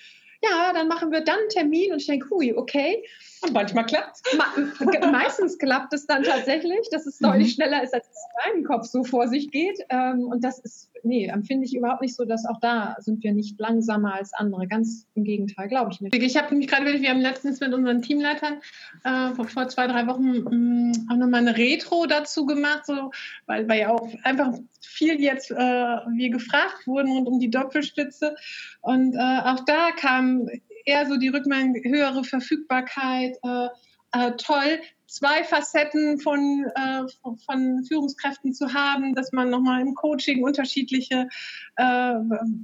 ja, dann machen wir dann einen Termin und ich denke, hui, okay. Und manchmal klappt es. meistens klappt es dann tatsächlich, dass es deutlich mhm. schneller ist, als es in meinem Kopf so vor sich geht. Ähm, und das ist, nee, empfinde ich überhaupt nicht so, dass auch da sind wir nicht langsamer als andere. Ganz im Gegenteil, glaube ich nicht. Ich habe mich gerade, wir haben letztens mit unseren Teamleitern äh, vor, vor, zwei, drei Wochen mh, auch nochmal eine Retro dazu gemacht, so, weil, weil ja auch einfach viel jetzt äh, wir gefragt wurden rund um die Doppelspitze. Und äh, auch da kam eher so die Rückmeldung, höhere Verfügbarkeit, äh, äh, toll, zwei Facetten von, äh, von Führungskräften zu haben, dass man nochmal im Coaching unterschiedliche, äh,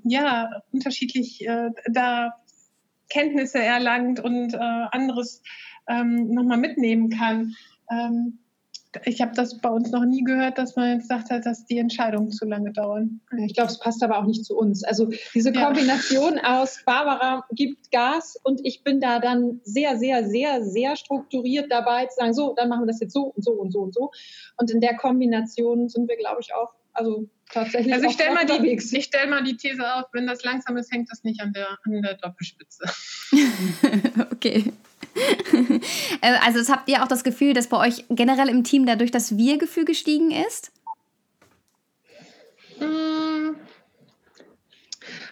ja, unterschiedlich äh, da Kenntnisse erlangt und äh, anderes ähm, nochmal mitnehmen kann. Ähm, ich habe das bei uns noch nie gehört, dass man jetzt sagt hat, dass die Entscheidungen zu lange dauern. Ich glaube, es passt aber auch nicht zu uns. Also diese Kombination ja. aus Barbara gibt Gas und ich bin da dann sehr, sehr, sehr, sehr strukturiert dabei zu sagen, so, dann machen wir das jetzt so und so und so und so. Und in der Kombination sind wir, glaube ich, auch, also tatsächlich. Also ich stelle mal, die, stell mal die These auf, wenn das langsam ist, hängt das nicht an der, an der Doppelspitze. okay. Äh, also es habt ihr auch das Gefühl, dass bei euch generell im Team dadurch das Wir-Gefühl gestiegen ist? Hm.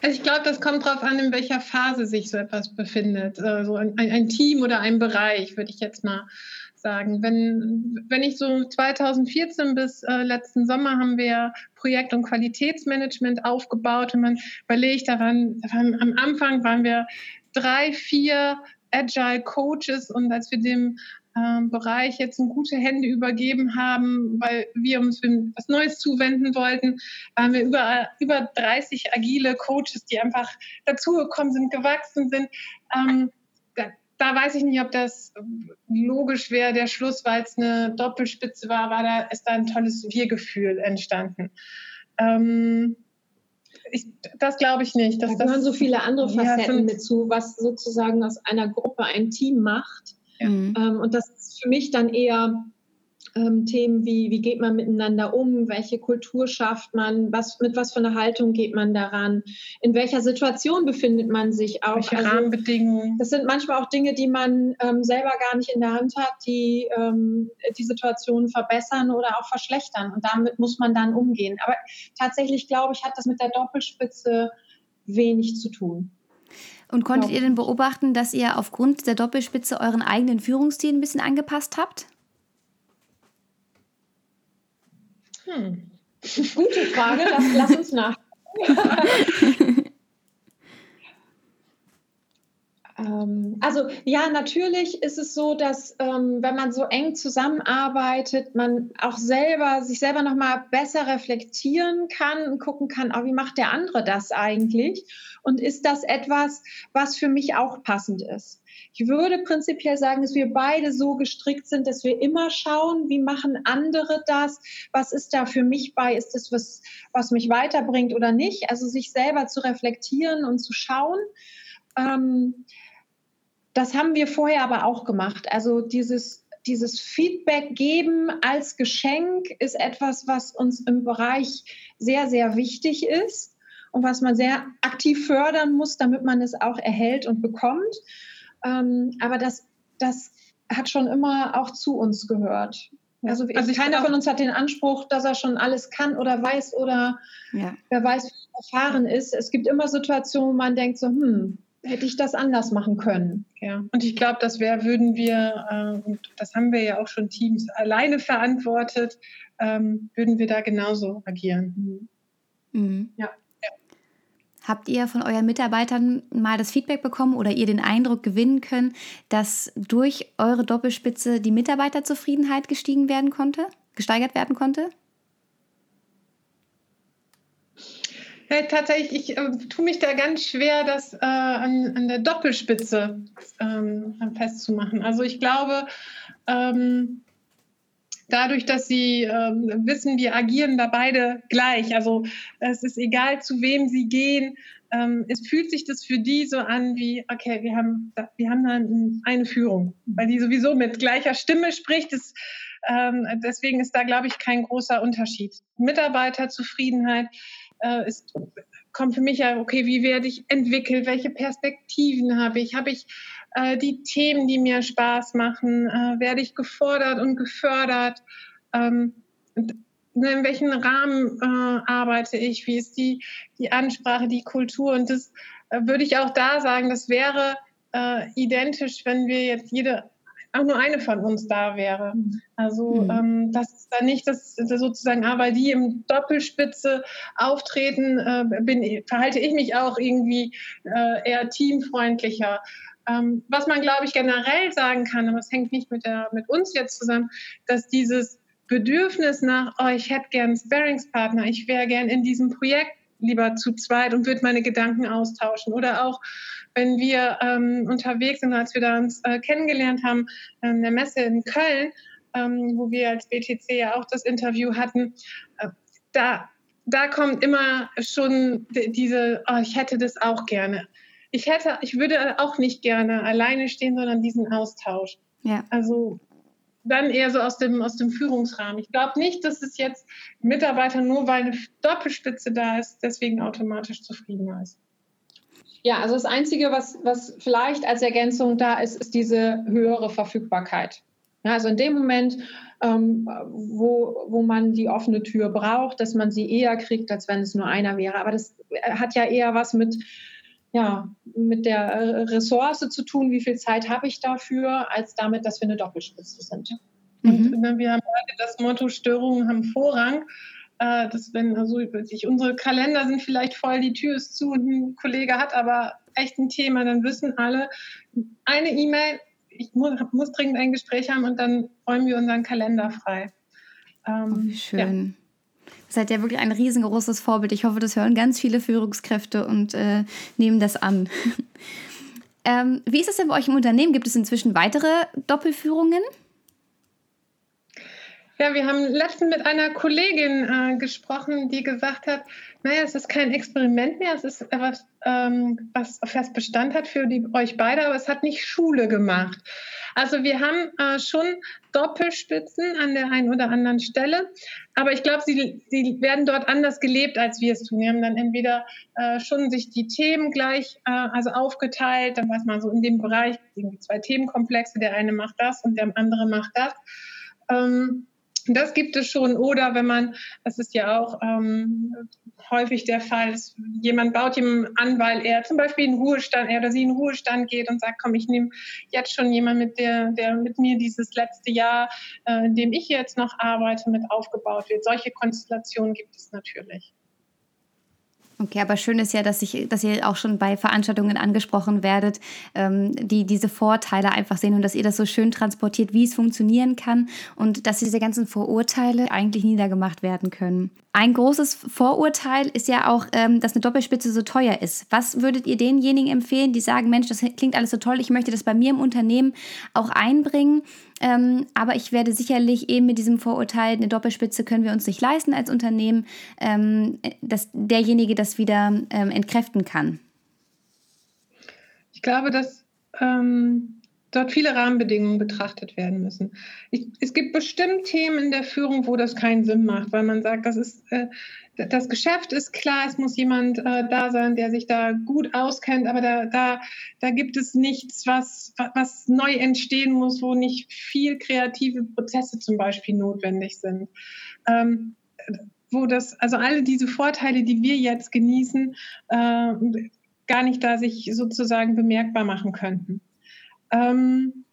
Also ich glaube, das kommt darauf an, in welcher Phase sich so etwas befindet. Also ein, ein Team oder ein Bereich, würde ich jetzt mal sagen. Wenn, wenn ich so 2014 bis äh, letzten Sommer haben wir Projekt- und Qualitätsmanagement aufgebaut und man überlegt daran, am Anfang waren wir drei, vier Agile Coaches und als wir dem ähm, Bereich jetzt in gute Hände übergeben haben, weil wir uns was Neues zuwenden wollten, waren wir über, über 30 agile Coaches, die einfach dazugekommen sind, gewachsen sind. Ähm, da, da, weiß ich nicht, ob das logisch wäre, der Schluss, weil es eine Doppelspitze war, war da, ist da ein tolles Wir-Gefühl entstanden. Ähm, ich, das glaube ich nicht. da gehören so viele andere Facetten ja, mit zu, was sozusagen aus einer Gruppe ein Team macht. Ja. Ähm, und das ist für mich dann eher ähm, Themen wie, wie geht man miteinander um, welche Kultur schafft man, was, mit was für einer Haltung geht man daran, in welcher Situation befindet man sich auch. Welche also, Rahmenbedingungen. Das sind manchmal auch Dinge, die man ähm, selber gar nicht in der Hand hat, die ähm, die Situation verbessern oder auch verschlechtern. Und damit muss man dann umgehen. Aber tatsächlich, glaube ich, hat das mit der Doppelspitze wenig zu tun. Und konntet ihr denn beobachten, dass ihr aufgrund der Doppelspitze euren eigenen Führungsstil ein bisschen angepasst habt? Hm. Gute Frage, lass, lass uns nach. Ähm, also ja, natürlich ist es so, dass ähm, wenn man so eng zusammenarbeitet, man auch selber sich selber noch mal besser reflektieren kann und gucken kann, oh, wie macht der andere das eigentlich? Und ist das etwas, was für mich auch passend ist? Ich würde prinzipiell sagen, dass wir beide so gestrickt sind, dass wir immer schauen, wie machen andere das? Was ist da für mich bei? Ist das was, was mich weiterbringt oder nicht? Also sich selber zu reflektieren und zu schauen. Ähm, das haben wir vorher aber auch gemacht. Also dieses, dieses Feedback geben als Geschenk ist etwas, was uns im Bereich sehr, sehr wichtig ist und was man sehr aktiv fördern muss, damit man es auch erhält und bekommt. Ähm, aber das, das hat schon immer auch zu uns gehört. Also, also keiner glaub, von uns hat den Anspruch, dass er schon alles kann oder weiß oder ja. wer weiß, wie erfahren ist. Es gibt immer Situationen, wo man denkt so, hm, hätte ich das anders machen können. Ja, und ich glaube, das wäre, würden wir, äh, und das haben wir ja auch schon Teams alleine verantwortet, ähm, würden wir da genauso agieren. Mhm. Mhm. Ja. Habt ihr von euren Mitarbeitern mal das Feedback bekommen oder ihr den Eindruck gewinnen können, dass durch eure Doppelspitze die Mitarbeiterzufriedenheit gestiegen werden konnte, gesteigert werden konnte? Ja, tatsächlich, ich äh, tue mich da ganz schwer, das äh, an, an, der Doppelspitze ähm, festzumachen. Also ich glaube, ähm, dadurch, dass sie ähm, wissen, wir agieren da beide gleich. Also es ist egal, zu wem sie gehen. Ähm, es fühlt sich das für die so an wie, okay, wir haben, wir haben da eine Führung, weil die sowieso mit gleicher Stimme spricht. Das, ähm, deswegen ist da, glaube ich, kein großer Unterschied. Mitarbeiterzufriedenheit äh, ist, kommt für mich ja, okay, wie werde ich entwickelt? Welche Perspektiven habe ich? Habe ich äh, die Themen, die mir Spaß machen, äh, werde ich gefordert und gefördert. Ähm, in welchem Rahmen äh, arbeite ich? Wie ist die, die Ansprache, die Kultur? Und das äh, würde ich auch da sagen, das wäre äh, identisch, wenn wir jetzt jede auch nur eine von uns da wäre. Also mhm. ähm, das ist dann nicht, dass, dass sozusagen, aber ah, die im Doppelspitze auftreten, äh, bin, verhalte ich mich auch irgendwie äh, eher teamfreundlicher. Ähm, was man, glaube ich, generell sagen kann, aber es hängt nicht mit, der, mit uns jetzt zusammen, dass dieses Bedürfnis nach, oh, ich hätte gern einen Sparringspartner, ich wäre gern in diesem Projekt lieber zu zweit und würde meine Gedanken austauschen. Oder auch, wenn wir ähm, unterwegs sind, als wir da uns äh, kennengelernt haben, in der Messe in Köln, ähm, wo wir als BTC ja auch das Interview hatten, äh, da, da kommt immer schon diese, oh, ich hätte das auch gerne ich hätte, ich würde auch nicht gerne alleine stehen, sondern diesen Austausch. Ja. Also dann eher so aus dem, aus dem Führungsrahmen. Ich glaube nicht, dass es jetzt Mitarbeiter nur weil eine Doppelspitze da ist, deswegen automatisch zufriedener ist. Ja, also das Einzige, was, was vielleicht als Ergänzung da ist, ist diese höhere Verfügbarkeit. Ja, also in dem Moment, ähm, wo, wo man die offene Tür braucht, dass man sie eher kriegt, als wenn es nur einer wäre. Aber das hat ja eher was mit ja, mit der Ressource zu tun, wie viel Zeit habe ich dafür, als damit, dass wir eine Doppelspitze sind. Und mhm. wir haben heute das Motto, Störungen haben Vorrang. Äh, dass wenn also ich, unsere Kalender sind vielleicht voll, die Tür ist zu und ein Kollege hat aber echt ein Thema, dann wissen alle, eine E-Mail, ich muss, muss, dringend ein Gespräch haben und dann räumen wir unseren Kalender frei. Ähm, oh, schön. Ja seid ja wirklich ein riesengroßes Vorbild. Ich hoffe, das hören ganz viele Führungskräfte und äh, nehmen das an. ähm, wie ist es denn bei euch im Unternehmen? Gibt es inzwischen weitere Doppelführungen? Ja, wir haben letztens mit einer Kollegin äh, gesprochen, die gesagt hat, naja, es ist kein Experiment mehr, es ist etwas, ähm, was fest Bestand hat für die, euch beide, aber es hat nicht Schule gemacht. Also wir haben äh, schon Doppelspitzen an der einen oder anderen Stelle, aber ich glaube, sie, sie werden dort anders gelebt, als wir es tun. Wir haben dann entweder äh, schon sich die Themen gleich äh, also aufgeteilt, dann weiß man so in dem Bereich irgendwie zwei Themenkomplexe, der eine macht das und der andere macht das. Ähm, das gibt es schon. Oder wenn man, das ist ja auch ähm, häufig der Fall, ist, jemand baut jemanden an, weil er zum Beispiel in Ruhestand, er oder sie in Ruhestand geht und sagt, komm, ich nehme jetzt schon jemanden mit, der, der mit mir dieses letzte Jahr, äh, in dem ich jetzt noch arbeite, mit aufgebaut wird. Solche Konstellationen gibt es natürlich. Okay, aber schön ist ja, dass, ich, dass ihr auch schon bei Veranstaltungen angesprochen werdet, ähm, die diese Vorteile einfach sehen und dass ihr das so schön transportiert, wie es funktionieren kann und dass diese ganzen Vorurteile eigentlich niedergemacht werden können. Ein großes Vorurteil ist ja auch, ähm, dass eine Doppelspitze so teuer ist. Was würdet ihr denjenigen empfehlen, die sagen, Mensch, das klingt alles so toll, ich möchte das bei mir im Unternehmen auch einbringen, ähm, aber ich werde sicherlich eben mit diesem Vorurteil, eine Doppelspitze können wir uns nicht leisten als Unternehmen, ähm, dass derjenige das wieder ähm, entkräften kann? Ich glaube, dass ähm, dort viele Rahmenbedingungen betrachtet werden müssen. Ich, es gibt bestimmt Themen in der Führung, wo das keinen Sinn macht, weil man sagt, das ist äh, das Geschäft ist klar, es muss jemand äh, da sein, der sich da gut auskennt, aber da, da, da gibt es nichts, was, was neu entstehen muss, wo nicht viel kreative Prozesse zum Beispiel notwendig sind. Ähm, wo das, also alle diese Vorteile, die wir jetzt genießen, äh, gar nicht da sich sozusagen bemerkbar machen könnten. Ähm,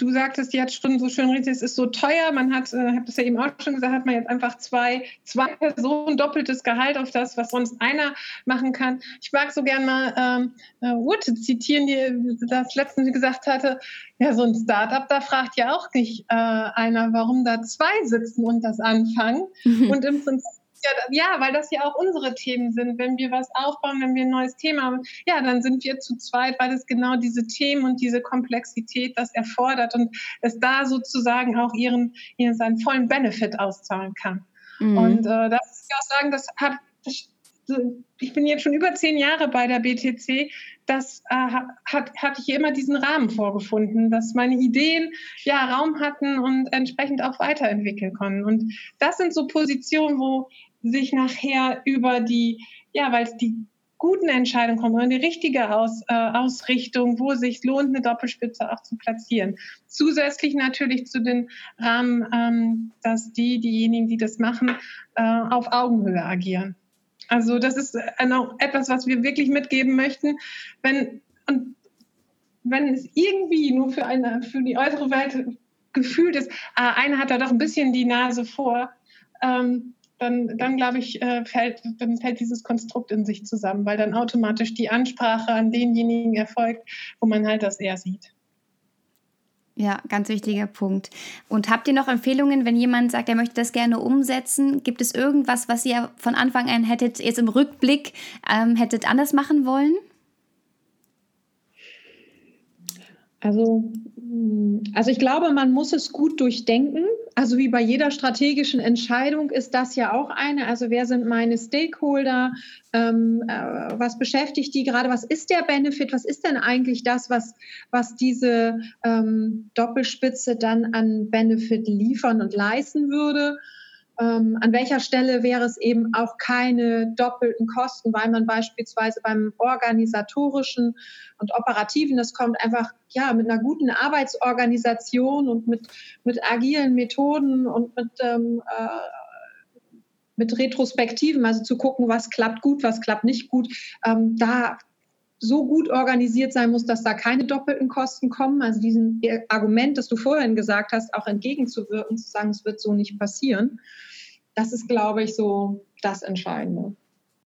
du sagtest jetzt schon so schön richtig, es ist so teuer. Man hat, äh, habe das ja eben auch schon gesagt, hat man jetzt einfach zwei, zwei Personen doppeltes Gehalt auf das, was sonst einer machen kann. Ich mag so gern mal ähm, äh, Ute zitieren, die das letztens gesagt hatte, ja, so ein Startup, da fragt ja auch nicht äh, einer, warum da zwei sitzen und das anfangen. Mhm. Und im Prinzip ja, ja, weil das ja auch unsere Themen sind. Wenn wir was aufbauen, wenn wir ein neues Thema haben, ja, dann sind wir zu zweit, weil es genau diese Themen und diese Komplexität das erfordert und es da sozusagen auch ihren, ihren seinen vollen Benefit auszahlen kann. Mhm. Und äh, das muss ich auch sagen, das hat, ich bin jetzt schon über zehn Jahre bei der BTC. Das äh, hat, hatte ich immer diesen Rahmen vorgefunden, dass meine Ideen ja Raum hatten und entsprechend auch weiterentwickeln konnten. Und das sind so Positionen, wo sich nachher über die, ja, weil es die guten Entscheidungen kommen die richtige Aus, äh, Ausrichtung, wo sich lohnt, eine Doppelspitze auch zu platzieren. Zusätzlich natürlich zu den Rahmen, ähm, dass die, diejenigen, die das machen, äh, auf Augenhöhe agieren. Also das ist äh, noch etwas, was wir wirklich mitgeben möchten. Wenn, und wenn es irgendwie nur für, eine, für die äußere Welt gefühlt ist, ah, einer hat da doch ein bisschen die Nase vor, ähm, dann, dann glaube ich, äh, fällt, dann fällt dieses Konstrukt in sich zusammen, weil dann automatisch die Ansprache an denjenigen erfolgt, wo man halt das eher sieht. Ja, ganz wichtiger Punkt. Und habt ihr noch Empfehlungen, wenn jemand sagt, er möchte das gerne umsetzen? Gibt es irgendwas, was ihr von Anfang an hättet, jetzt im Rückblick, ähm, hättet anders machen wollen? Also, also ich glaube, man muss es gut durchdenken. Also wie bei jeder strategischen Entscheidung ist das ja auch eine. Also wer sind meine Stakeholder? Ähm, äh, was beschäftigt die gerade? Was ist der Benefit? Was ist denn eigentlich das, was, was diese ähm, Doppelspitze dann an Benefit liefern und leisten würde? Ähm, an welcher Stelle wäre es eben auch keine doppelten Kosten, weil man beispielsweise beim organisatorischen und operativen, das kommt einfach ja mit einer guten Arbeitsorganisation und mit, mit agilen Methoden und mit ähm, äh, mit Retrospektiven, also zu gucken, was klappt gut, was klappt nicht gut, ähm, da so gut organisiert sein muss, dass da keine doppelten Kosten kommen. Also diesem Argument, das du vorhin gesagt hast, auch entgegenzuwirken, zu sagen, es wird so nicht passieren das ist, glaube ich, so das Entscheidende.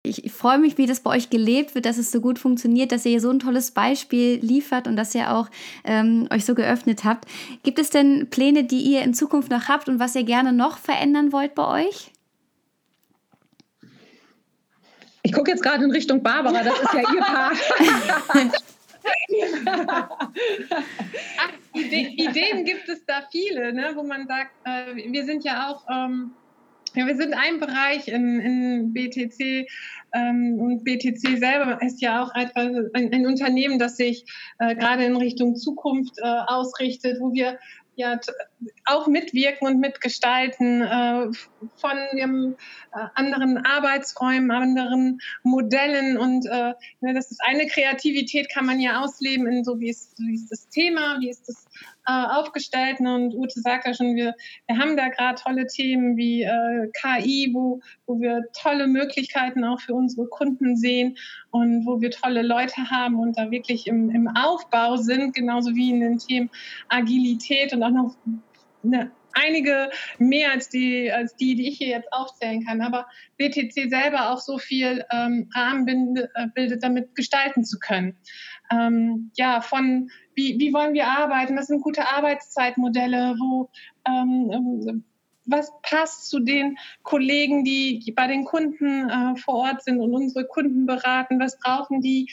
Ich freue mich, wie das bei euch gelebt wird, dass es so gut funktioniert, dass ihr so ein tolles Beispiel liefert und dass ihr auch ähm, euch so geöffnet habt. Gibt es denn Pläne, die ihr in Zukunft noch habt und was ihr gerne noch verändern wollt bei euch? Ich gucke jetzt gerade in Richtung Barbara, das ist ja ihr Part. Ach, Ideen gibt es da viele, ne, wo man sagt, äh, wir sind ja auch. Ähm, wir sind ein Bereich in, in BTC ähm, und BTC selber ist ja auch ein, ein Unternehmen, das sich äh, gerade in Richtung Zukunft äh, ausrichtet, wo wir ja auch mitwirken und mitgestalten äh, von dem, äh, anderen Arbeitsräumen, anderen Modellen. Und äh, ne, das ist eine Kreativität kann man ja ausleben in so wie ist, wie ist das Thema, wie ist das äh, aufgestellt. Ne, und Ute sagt ja schon, wir, wir haben da gerade tolle Themen wie äh, KI, wo, wo wir tolle Möglichkeiten auch für unsere Kunden sehen und wo wir tolle Leute haben und da wirklich im, im Aufbau sind, genauso wie in den Themen Agilität und auch noch eine einige mehr als die, als die, die ich hier jetzt aufzählen kann. Aber BTC selber auch so viel ähm, Rahmen bildet, äh, damit gestalten zu können. Ähm, ja, von wie, wie wollen wir arbeiten? Was sind gute Arbeitszeitmodelle? Wo ähm, ähm was passt zu den Kollegen, die bei den Kunden äh, vor Ort sind und unsere Kunden beraten? Was brauchen die?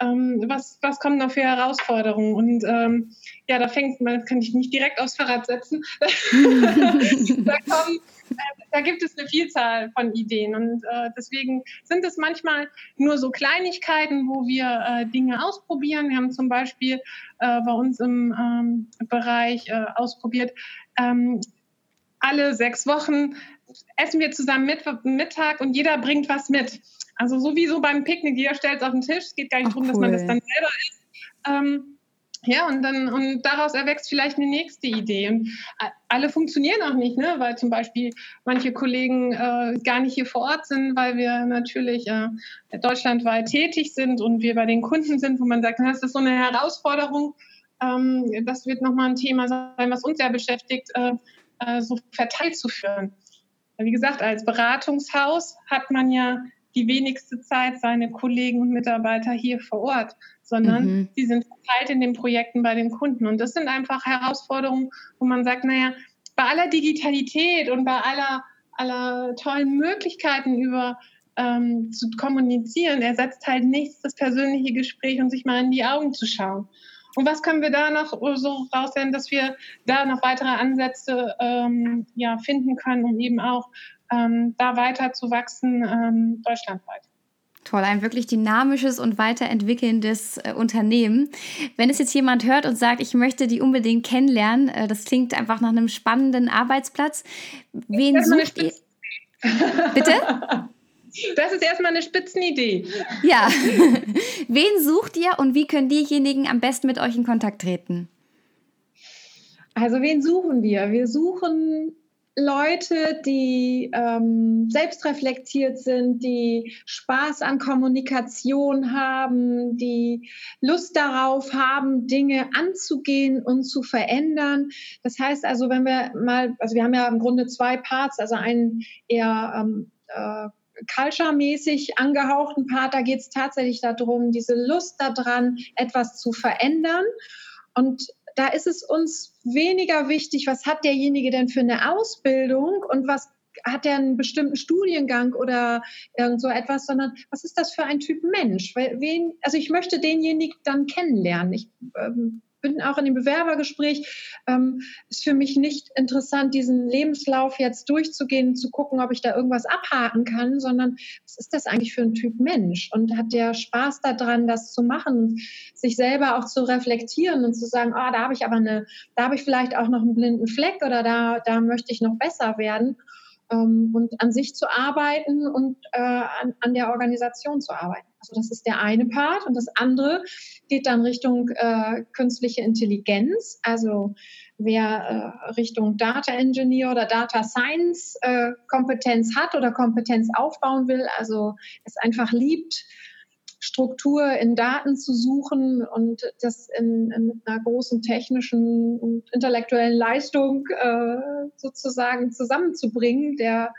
Ähm, was, was kommen da für Herausforderungen? Und ähm, ja, da fängt man, kann ich nicht direkt aufs Fahrrad setzen. da kommen da gibt es eine Vielzahl von Ideen und äh, deswegen sind es manchmal nur so Kleinigkeiten, wo wir äh, Dinge ausprobieren. Wir haben zum Beispiel äh, bei uns im ähm, Bereich äh, ausprobiert, ähm, alle sechs Wochen essen wir zusammen mit, Mittag und jeder bringt was mit. Also sowieso beim Picknick, jeder stellt es auf den Tisch. Es geht gar nicht darum, cool. dass man das dann selber isst. Ähm, ja, und dann und daraus erwächst vielleicht eine nächste Idee. Und alle funktionieren auch nicht, ne? weil zum Beispiel manche Kollegen äh, gar nicht hier vor Ort sind, weil wir natürlich äh, deutschlandweit tätig sind und wir bei den Kunden sind, wo man sagt, das ist so eine Herausforderung. Ähm, das wird nochmal ein Thema sein, was uns sehr beschäftigt, äh, äh, so verteilt zu führen. Wie gesagt, als Beratungshaus hat man ja die wenigste Zeit seine Kollegen und Mitarbeiter hier vor Ort, sondern mhm. sie sind verteilt in den Projekten bei den Kunden. Und das sind einfach Herausforderungen, wo man sagt, naja, bei aller Digitalität und bei aller, aller tollen Möglichkeiten über ähm, zu kommunizieren, ersetzt halt nichts das persönliche Gespräch und sich mal in die Augen zu schauen. Und was können wir da noch so raussehen, dass wir da noch weitere Ansätze ähm, ja, finden können, um eben auch ähm, da weiter zu wachsen, ähm, deutschlandweit. Toll, ein wirklich dynamisches und weiterentwickelndes äh, Unternehmen. Wenn es jetzt jemand hört und sagt, ich möchte die unbedingt kennenlernen, äh, das klingt einfach nach einem spannenden Arbeitsplatz. Wen sucht ihr? Bitte? Das ist erstmal eine Spitzenidee. Ja. Wen sucht ihr und wie können diejenigen am besten mit euch in Kontakt treten? Also wen suchen wir? Wir suchen Leute, die ähm, selbstreflektiert sind, die Spaß an Kommunikation haben, die Lust darauf haben, Dinge anzugehen und zu verändern. Das heißt also, wenn wir mal, also wir haben ja im Grunde zwei Parts, also einen eher ähm, äh, culture-mäßig angehauchten Part, da geht es tatsächlich darum, diese Lust daran, etwas zu verändern. Und da ist es uns weniger wichtig, was hat derjenige denn für eine Ausbildung und was hat er einen bestimmten Studiengang oder irgend so etwas, sondern was ist das für ein Typ Mensch? Wen, also ich möchte denjenigen dann kennenlernen. Ich ähm, bin auch in dem Bewerbergespräch, ähm, ist für mich nicht interessant, diesen Lebenslauf jetzt durchzugehen, zu gucken, ob ich da irgendwas abhaken kann, sondern was ist das eigentlich für ein Typ Mensch? Und hat der Spaß daran, das zu machen, sich selber auch zu reflektieren und zu sagen, ah, da habe ich aber eine, da habe ich vielleicht auch noch einen blinden Fleck oder da, da möchte ich noch besser werden ähm, und an sich zu arbeiten und äh, an, an der Organisation zu arbeiten. Also das ist der eine Part. Und das andere geht dann Richtung äh, künstliche Intelligenz. Also wer äh, Richtung Data Engineer oder Data Science äh, Kompetenz hat oder Kompetenz aufbauen will, also es einfach liebt, Struktur in Daten zu suchen und das in, in mit einer großen technischen und intellektuellen Leistung äh, sozusagen zusammenzubringen, der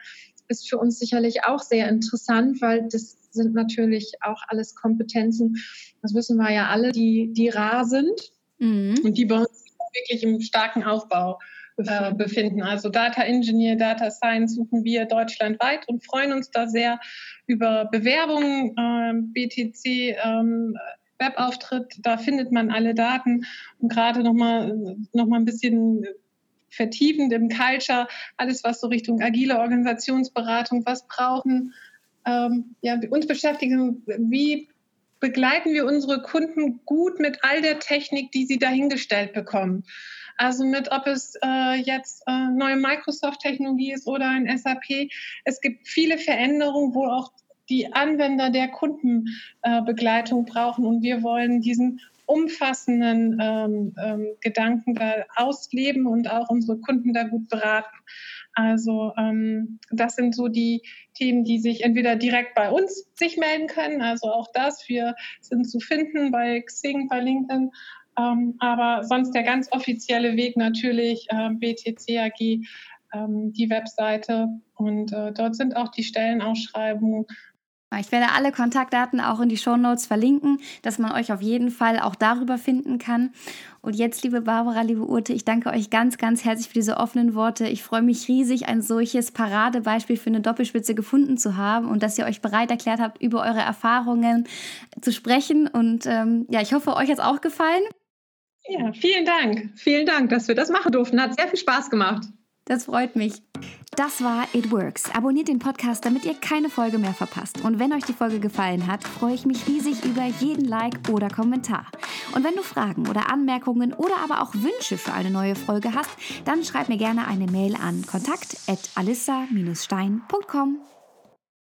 ist für uns sicherlich auch sehr interessant, weil das sind natürlich auch alles Kompetenzen, das wissen wir ja alle, die, die rar sind mhm. und die bei uns wirklich im starken Aufbau äh, befinden. Also Data Engineer, Data Science suchen wir deutschlandweit und freuen uns da sehr über Bewerbungen, äh, BTC, ähm, Webauftritt, da findet man alle Daten und gerade nochmal noch mal ein bisschen vertiefend im Culture, alles was so Richtung agile Organisationsberatung, was brauchen, ähm, ja, uns beschäftigen, wie begleiten wir unsere Kunden gut mit all der Technik, die sie dahingestellt bekommen. Also mit, ob es äh, jetzt äh, neue Microsoft-Technologie ist oder ein SAP. Es gibt viele Veränderungen, wo auch die Anwender der Kundenbegleitung äh, brauchen und wir wollen diesen umfassenden ähm, ähm, Gedanken da ausleben und auch unsere Kunden da gut beraten. Also ähm, das sind so die Themen, die sich entweder direkt bei uns sich melden können, also auch das, wir sind zu finden bei Xing, bei LinkedIn, ähm, aber sonst der ganz offizielle Weg natürlich äh, BTC AG, ähm, die Webseite und äh, dort sind auch die Stellenausschreibungen ich werde alle Kontaktdaten auch in die Show Notes verlinken, dass man euch auf jeden Fall auch darüber finden kann. Und jetzt, liebe Barbara, liebe Urte, ich danke euch ganz, ganz herzlich für diese offenen Worte. Ich freue mich riesig, ein solches Paradebeispiel für eine Doppelspitze gefunden zu haben und dass ihr euch bereit erklärt habt, über eure Erfahrungen zu sprechen. Und ähm, ja, ich hoffe, euch hat es auch gefallen. Ja, vielen Dank. Vielen Dank, dass wir das machen durften. Hat sehr viel Spaß gemacht. Das freut mich. Das war It Works. Abonniert den Podcast, damit ihr keine Folge mehr verpasst. Und wenn euch die Folge gefallen hat, freue ich mich riesig über jeden Like oder Kommentar. Und wenn du Fragen oder Anmerkungen oder aber auch Wünsche für eine neue Folge hast, dann schreib mir gerne eine Mail an kontakt@alissa-stein.com.